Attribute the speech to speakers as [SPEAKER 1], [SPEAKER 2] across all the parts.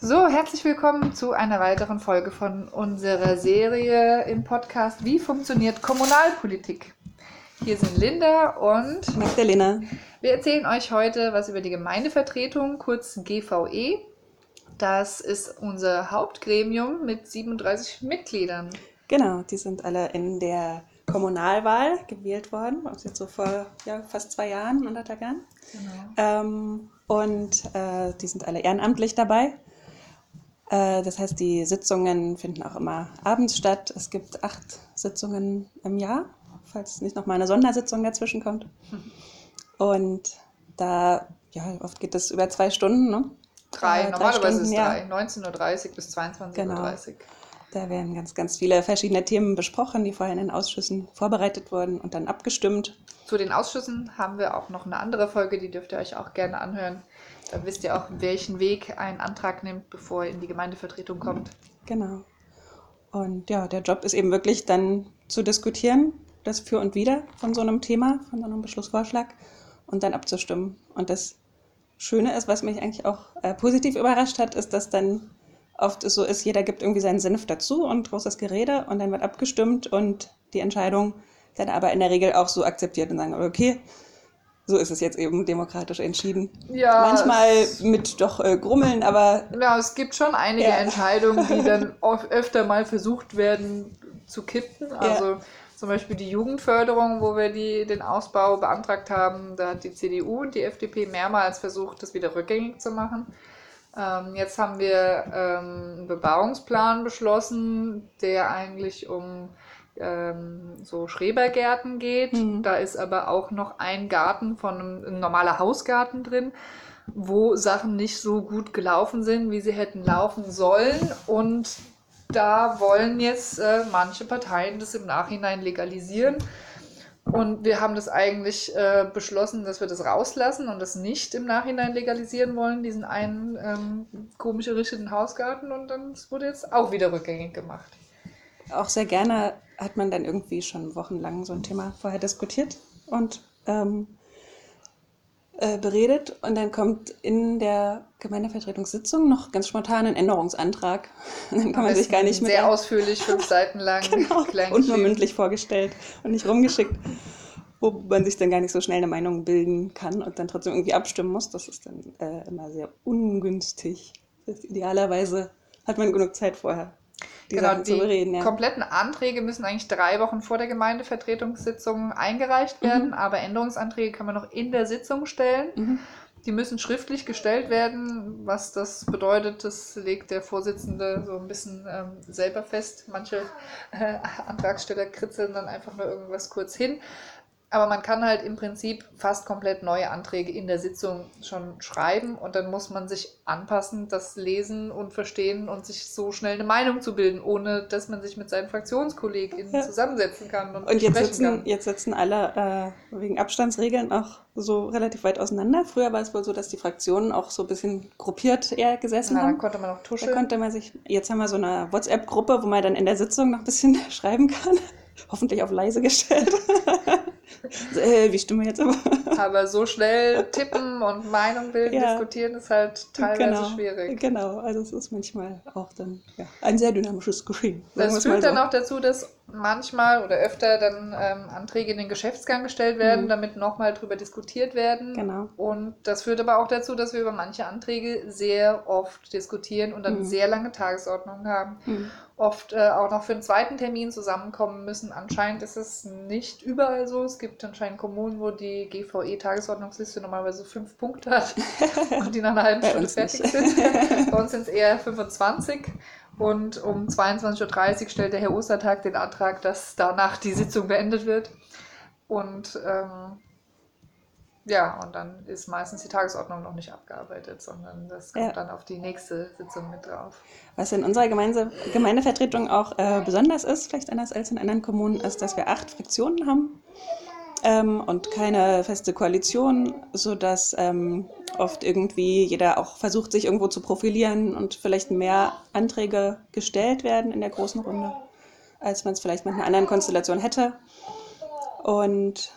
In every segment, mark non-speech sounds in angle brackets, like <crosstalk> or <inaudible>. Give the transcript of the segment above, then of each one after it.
[SPEAKER 1] So, herzlich willkommen zu einer weiteren Folge von unserer Serie im Podcast Wie funktioniert Kommunalpolitik? Hier sind Linda und
[SPEAKER 2] Magdalena.
[SPEAKER 1] Wir erzählen euch heute was über die Gemeindevertretung, kurz GVE. Das ist unser Hauptgremium mit 37 Mitgliedern.
[SPEAKER 2] Genau, die sind alle in der Kommunalwahl gewählt worden, also jetzt so vor ja, fast zwei Jahren, anderthalb Jahren. Genau. Ähm, und äh, die sind alle ehrenamtlich dabei. Äh, das heißt, die Sitzungen finden auch immer abends statt. Es gibt acht Sitzungen im Jahr, falls nicht noch mal eine Sondersitzung dazwischen kommt. Und da, ja, oft geht es über zwei Stunden, ne?
[SPEAKER 1] Drei, äh, normalerweise Stunden, ist drei. Ja. 19.30 Uhr bis 22.30
[SPEAKER 2] genau. Uhr. Da werden ganz, ganz viele verschiedene Themen besprochen, die vorher in den Ausschüssen vorbereitet wurden und dann abgestimmt.
[SPEAKER 1] Zu den Ausschüssen haben wir auch noch eine andere Folge, die dürft ihr euch auch gerne anhören. Da wisst ihr auch, welchen Weg ein Antrag nimmt, bevor er in die Gemeindevertretung kommt.
[SPEAKER 2] Genau. Und ja, der Job ist eben wirklich dann zu diskutieren, das Für und Wider von so einem Thema, von so einem Beschlussvorschlag und dann abzustimmen. Und das Schöne ist, was mich eigentlich auch äh, positiv überrascht hat, ist, dass dann oft so ist, jeder gibt irgendwie seinen Senf dazu und großes Gerede und dann wird abgestimmt und die Entscheidung dann aber in der Regel auch so akzeptiert und sagen, okay, so ist es jetzt eben demokratisch entschieden. Ja, Manchmal mit doch äh, Grummeln, aber.
[SPEAKER 1] Ja, es gibt schon einige ja. Entscheidungen, die dann <laughs> öfter mal versucht werden zu kippen. Also ja. zum Beispiel die Jugendförderung, wo wir die, den Ausbau beantragt haben. Da hat die CDU und die FDP mehrmals versucht, das wieder rückgängig zu machen. Ähm, jetzt haben wir ähm, einen Bebauungsplan beschlossen, der eigentlich um ähm, so Schrebergärten geht. Mhm. Da ist aber auch noch ein Garten von einem, ein normaler Hausgarten drin, wo Sachen nicht so gut gelaufen sind, wie sie hätten laufen sollen. Und da wollen jetzt äh, manche Parteien das im Nachhinein legalisieren. Und wir haben das eigentlich äh, beschlossen, dass wir das rauslassen und das nicht im Nachhinein legalisieren wollen, diesen einen ähm, komisch errichteten Hausgarten. Und dann wurde jetzt auch wieder rückgängig gemacht.
[SPEAKER 2] Auch sehr gerne hat man dann irgendwie schon wochenlang so ein Thema vorher diskutiert und ähm, äh, beredet. Und dann kommt in der Gemeindevertretungssitzung noch ganz spontan ein Änderungsantrag. Und <laughs> dann kann man sich gar nicht
[SPEAKER 1] mehr. Sehr ausführlich, fünf Seiten lang. <laughs>
[SPEAKER 2] genau, und nur mündlich vorgestellt und nicht rumgeschickt. Wo man sich dann gar nicht so schnell eine Meinung bilden kann und dann trotzdem irgendwie abstimmen muss. Das ist dann äh, immer sehr ungünstig. Das heißt, idealerweise hat man genug Zeit vorher
[SPEAKER 1] die genau, Sachen zu bereden. Ja. kompletten Anträge müssen eigentlich drei Wochen vor der Gemeindevertretungssitzung eingereicht werden, mhm. aber Änderungsanträge kann man noch in der Sitzung stellen. Mhm. Die müssen schriftlich gestellt werden. Was das bedeutet, das legt der Vorsitzende so ein bisschen ähm, selber fest. Manche äh, Antragsteller kritzeln dann einfach nur irgendwas kurz hin. Aber man kann halt im Prinzip fast komplett neue Anträge in der Sitzung schon schreiben und dann muss man sich anpassen, das lesen und verstehen und sich so schnell eine Meinung zu bilden, ohne dass man sich mit seinen FraktionskollegInnen ja. zusammensetzen kann.
[SPEAKER 2] Und, und jetzt, sitzen, kann. jetzt sitzen alle äh, wegen Abstandsregeln auch so relativ weit auseinander. Früher war es wohl so, dass die Fraktionen auch so ein bisschen gruppiert eher gesessen Na, haben. Da
[SPEAKER 1] konnte man auch tuscheln.
[SPEAKER 2] Da konnte man sich, jetzt haben wir so eine WhatsApp-Gruppe, wo man dann in der Sitzung noch ein bisschen <laughs> schreiben kann. Hoffentlich auf leise gestellt. <laughs> äh, wie stimmen wir jetzt aber?
[SPEAKER 1] aber so schnell tippen und Meinung bilden, ja. diskutieren ist halt teilweise
[SPEAKER 2] genau.
[SPEAKER 1] schwierig.
[SPEAKER 2] Genau, also es ist manchmal auch dann ja, ein sehr dynamisches Geschehen.
[SPEAKER 1] Das führt dann so. auch dazu, dass manchmal oder öfter dann ähm, Anträge in den Geschäftsgang gestellt werden, mhm. damit nochmal drüber diskutiert werden.
[SPEAKER 2] Genau.
[SPEAKER 1] Und das führt aber auch dazu, dass wir über manche Anträge sehr oft diskutieren und dann mhm. sehr lange Tagesordnungen haben. Mhm. Oft äh, auch noch für einen zweiten Termin zusammenkommen müssen. Anscheinend ist es nicht überall so. Es gibt anscheinend Kommunen, wo die GVE-Tagesordnungsliste normalerweise fünf Punkte hat <laughs> und die nach einer halben Stunde fertig sind. Bei uns sind es eher 25. Und um 22.30 Uhr stellt der Herr Ostertag den Antrag, dass danach die Sitzung beendet wird. Und ähm, ja, und dann ist meistens die Tagesordnung noch nicht abgearbeitet, sondern das kommt ja. dann auf die nächste Sitzung mit drauf.
[SPEAKER 2] Was in unserer Gemeinde, Gemeindevertretung auch äh, besonders ist, vielleicht anders als in anderen Kommunen, ist, dass wir acht Fraktionen haben ähm, und keine feste Koalition, sodass ähm, oft irgendwie jeder auch versucht, sich irgendwo zu profilieren und vielleicht mehr Anträge gestellt werden in der großen Runde, als man es vielleicht mit einer anderen Konstellation hätte. Und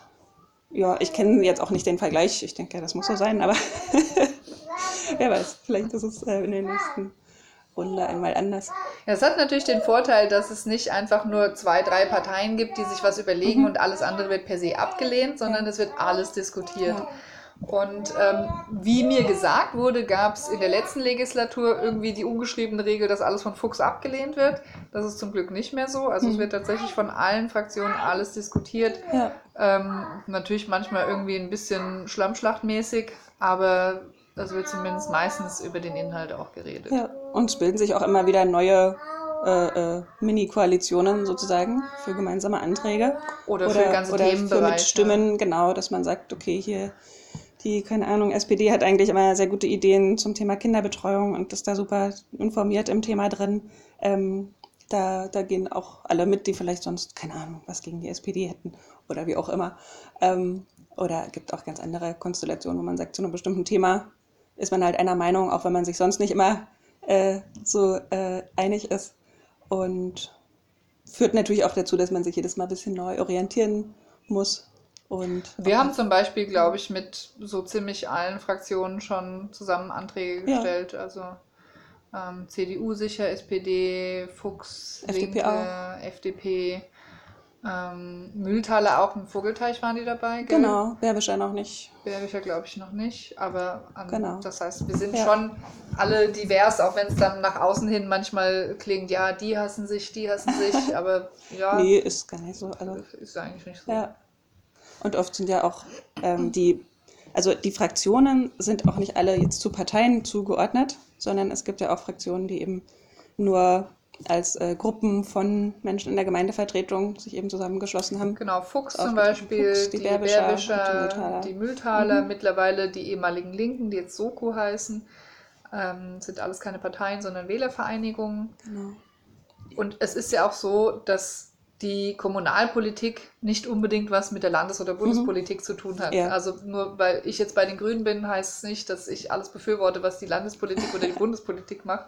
[SPEAKER 2] ja, ich kenne jetzt auch nicht den Vergleich. Ich denke, das muss so sein, aber <laughs> wer weiß, vielleicht ist es äh, in den nächsten Runde einmal anders.
[SPEAKER 1] Ja, es hat natürlich den Vorteil, dass es nicht einfach nur zwei, drei Parteien gibt, die sich was überlegen mhm. und alles andere wird per se abgelehnt, sondern es wird alles diskutiert. Ja. Und ähm, wie mir gesagt wurde, gab es in der letzten Legislatur irgendwie die ungeschriebene Regel, dass alles von Fuchs abgelehnt wird. Das ist zum Glück nicht mehr so. Also mhm. es wird tatsächlich von allen Fraktionen alles diskutiert. Ja. Ähm, natürlich manchmal irgendwie ein bisschen schlammschlachtmäßig, aber es wird zumindest meistens über den Inhalt auch geredet.
[SPEAKER 2] Ja. Und es bilden sich auch immer wieder neue äh, äh, Mini-Koalitionen sozusagen für gemeinsame Anträge.
[SPEAKER 1] Oder, oder für ganze
[SPEAKER 2] oder Themenbereiche. Für mit Stimmen, genau, dass man sagt, okay, hier die, keine Ahnung, SPD hat eigentlich immer sehr gute Ideen zum Thema Kinderbetreuung und ist da super informiert im Thema drin. Ähm, da, da gehen auch alle mit, die vielleicht sonst, keine Ahnung, was gegen die SPD hätten oder wie auch immer. Ähm, oder gibt auch ganz andere Konstellationen, wo man sagt, zu einem bestimmten Thema ist man halt einer Meinung, auch wenn man sich sonst nicht immer äh, so äh, einig ist. Und führt natürlich auch dazu, dass man sich jedes Mal ein bisschen neu orientieren muss und
[SPEAKER 1] wir haben zum Beispiel, glaube ich, mit so ziemlich allen Fraktionen schon zusammen Anträge gestellt. Ja. Also ähm, CDU sicher, SPD, Fuchs, FDP Linke. FDP. Ähm, Mühltaler auch, im Vogelteich waren die dabei.
[SPEAKER 2] Gell? Genau, Berwischer noch nicht.
[SPEAKER 1] Berwischer glaube ich noch nicht, aber ähm, genau. das heißt, wir sind ja. schon alle divers, auch wenn es dann nach außen hin manchmal klingt, ja, die hassen sich, die hassen sich, <laughs> aber ja.
[SPEAKER 2] Nee, ist gar nicht so.
[SPEAKER 1] Also, ist eigentlich nicht so.
[SPEAKER 2] Ja. Und oft sind ja auch ähm, die, also die Fraktionen sind auch nicht alle jetzt zu Parteien zugeordnet, sondern es gibt ja auch Fraktionen, die eben nur als äh, Gruppen von Menschen in der Gemeindevertretung sich eben zusammengeschlossen haben.
[SPEAKER 1] Genau, Fuchs zum Beispiel, Fuchs, die, die Bärbischer, Bärbischer, die Mühltaler, die Mühltaler mhm. mittlerweile die ehemaligen Linken, die jetzt Soko heißen, ähm, sind alles keine Parteien, sondern Wählervereinigungen. Genau. Und es ist ja auch so, dass die Kommunalpolitik nicht unbedingt was mit der Landes- oder Bundespolitik mhm. zu tun hat. Ja. Also nur weil ich jetzt bei den Grünen bin, heißt es nicht, dass ich alles befürworte, was die Landespolitik oder die <laughs> Bundespolitik macht.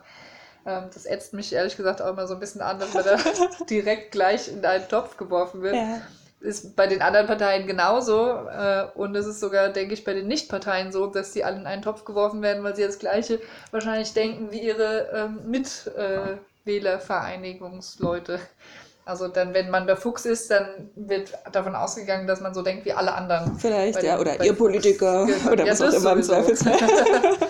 [SPEAKER 1] Ähm, das ätzt mich ehrlich gesagt auch immer so ein bisschen an, dass man da <laughs> direkt gleich in einen Topf geworfen wird. Ja. Ist bei den anderen Parteien genauso. Äh, und es ist sogar, denke ich, bei den Nicht-Parteien so, dass die alle in einen Topf geworfen werden, weil sie das Gleiche wahrscheinlich denken wie ihre ähm, Mitwählervereinigungsleute. Also dann, wenn man der Fuchs ist, dann wird davon ausgegangen, dass man so denkt wie alle anderen.
[SPEAKER 2] Vielleicht, ja, oder ihr Politiker genau. <laughs> oder ja, was auch immer im Zweifelsfall. <laughs>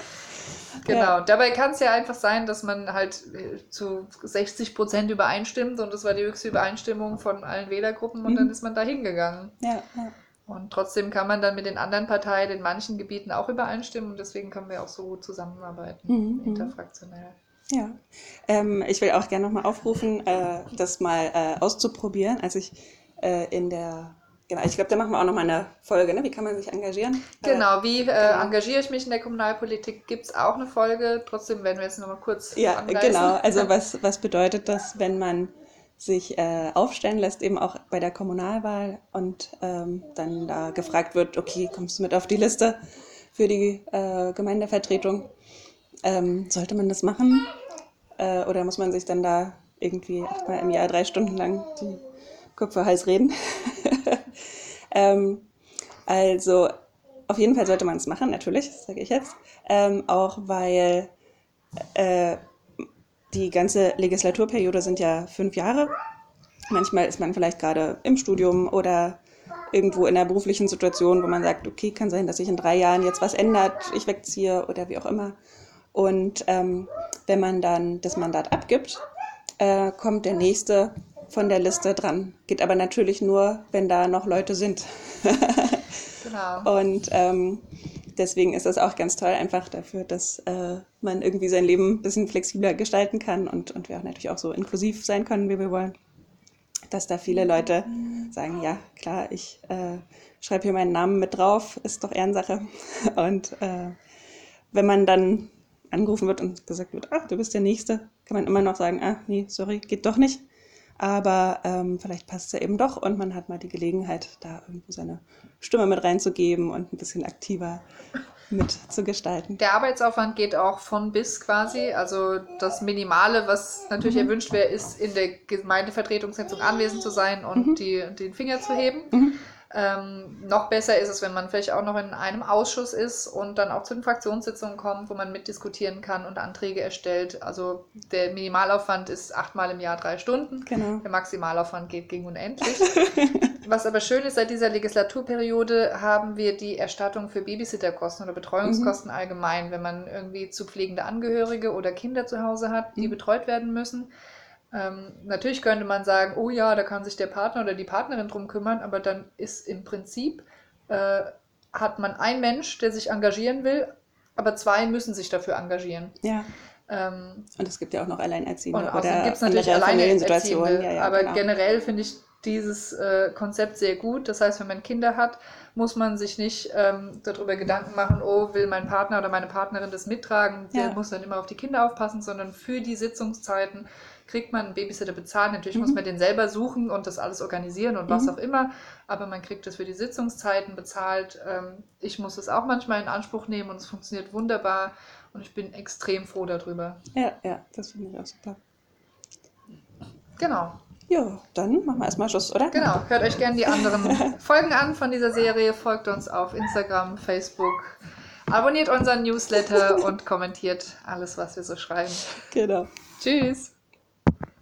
[SPEAKER 1] genau, ja. dabei kann es ja einfach sein, dass man halt äh, zu 60 Prozent übereinstimmt und das war die höchste Übereinstimmung von allen Wählergruppen und mhm. dann ist man da hingegangen.
[SPEAKER 2] Ja, ja.
[SPEAKER 1] Und trotzdem kann man dann mit den anderen Parteien in manchen Gebieten auch übereinstimmen und deswegen können wir auch so gut zusammenarbeiten, mhm. mhm. interfraktionell.
[SPEAKER 2] Ja, ähm, ich will auch gerne nochmal aufrufen, äh, das mal äh, auszuprobieren. Als ich äh, in der, genau, ich glaube, da machen wir auch nochmal eine Folge, ne? wie kann man sich engagieren?
[SPEAKER 1] Äh, genau, wie äh, genau. engagiere ich mich in der Kommunalpolitik? Gibt es auch eine Folge, trotzdem werden wir jetzt nochmal kurz
[SPEAKER 2] Ja, angreifen. genau, also was, was bedeutet das, wenn man sich äh, aufstellen lässt, eben auch bei der Kommunalwahl und ähm, dann da gefragt wird, okay, kommst du mit auf die Liste für die Gemeindevertretung? Ähm, sollte man das machen? Äh, oder muss man sich dann da irgendwie achtmal im Jahr drei Stunden lang die Köpfe heiß reden? <laughs> ähm, also auf jeden Fall sollte man es machen, natürlich, sage ich jetzt. Ähm, auch weil äh, die ganze Legislaturperiode sind ja fünf Jahre. Manchmal ist man vielleicht gerade im Studium oder irgendwo in einer beruflichen Situation, wo man sagt, okay, kann sein, dass sich in drei Jahren jetzt was ändert, ich wegziehe oder wie auch immer. Und ähm, wenn man dann das Mandat abgibt, äh, kommt der nächste von der Liste dran. Geht aber natürlich nur, wenn da noch Leute sind. <laughs> genau. Und ähm, deswegen ist das auch ganz toll, einfach dafür, dass äh, man irgendwie sein Leben ein bisschen flexibler gestalten kann und, und wir auch natürlich auch so inklusiv sein können, wie wir wollen. Dass da viele Leute sagen, ja, klar, ich äh, schreibe hier meinen Namen mit drauf, ist doch Ehrensache. <laughs> Und äh, wenn man dann angerufen wird und gesagt wird, ach, du bist der Nächste, kann man immer noch sagen, ah, nee, sorry, geht doch nicht. Aber ähm, vielleicht passt es ja eben doch und man hat mal die Gelegenheit, da irgendwo seine Stimme mit reinzugeben und ein bisschen aktiver mitzugestalten.
[SPEAKER 1] Der Arbeitsaufwand geht auch von bis quasi. Also das Minimale, was natürlich mhm. erwünscht wäre, ist in der Gemeindevertretungssitzung anwesend zu sein und mhm. die, den Finger zu heben. Mhm. Ähm, noch besser ist es, wenn man vielleicht auch noch in einem Ausschuss ist und dann auch zu den Fraktionssitzungen kommt, wo man mitdiskutieren kann und Anträge erstellt. Also der Minimalaufwand ist achtmal im Jahr drei Stunden.
[SPEAKER 2] Genau.
[SPEAKER 1] Der Maximalaufwand geht gegen unendlich. <laughs> Was aber schön ist, seit dieser Legislaturperiode haben wir die Erstattung für Babysitterkosten oder Betreuungskosten
[SPEAKER 2] Mhm.
[SPEAKER 1] allgemein, wenn man irgendwie zu pflegende Angehörige oder Kinder zu Hause hat, die
[SPEAKER 2] Mhm.
[SPEAKER 1] betreut werden müssen. Ähm, natürlich könnte man sagen, oh ja, da kann sich der Partner oder die Partnerin drum kümmern, aber dann ist im Prinzip, äh, hat man einen Mensch, der sich engagieren will, aber zwei müssen sich dafür engagieren.
[SPEAKER 2] Ja.
[SPEAKER 1] Ähm,
[SPEAKER 2] Und es gibt ja auch noch Alleinerziehende
[SPEAKER 1] und außerdem gibt es natürlich. Alleinerziehende.
[SPEAKER 2] Ja, ja,
[SPEAKER 1] aber
[SPEAKER 2] genau.
[SPEAKER 1] generell finde ich dieses äh, Konzept sehr gut. Das heißt, wenn man Kinder hat, muss man sich nicht ähm, darüber Gedanken machen, oh, will mein Partner oder meine Partnerin das mittragen? Der
[SPEAKER 2] Ja.
[SPEAKER 1] muss dann immer auf die Kinder aufpassen, sondern für die Sitzungszeiten kriegt man einen Babysitter bezahlt. Natürlich
[SPEAKER 2] Mhm.
[SPEAKER 1] muss man den selber suchen und das alles organisieren und was
[SPEAKER 2] Mhm.
[SPEAKER 1] auch immer, aber man kriegt das für die Sitzungszeiten bezahlt. Ähm, ich muss es auch manchmal in Anspruch nehmen und es funktioniert wunderbar und ich bin extrem froh darüber.
[SPEAKER 2] Ja, ja, das finde ich auch super.
[SPEAKER 1] Genau.
[SPEAKER 2] Ja, dann machen wir erstmal Schluss, oder?
[SPEAKER 1] Genau, hört euch gerne die anderen <laughs> Folgen an von dieser Serie, folgt uns auf Instagram, Facebook, abonniert unseren Newsletter und kommentiert alles, was wir so schreiben.
[SPEAKER 2] Genau.
[SPEAKER 1] Tschüss!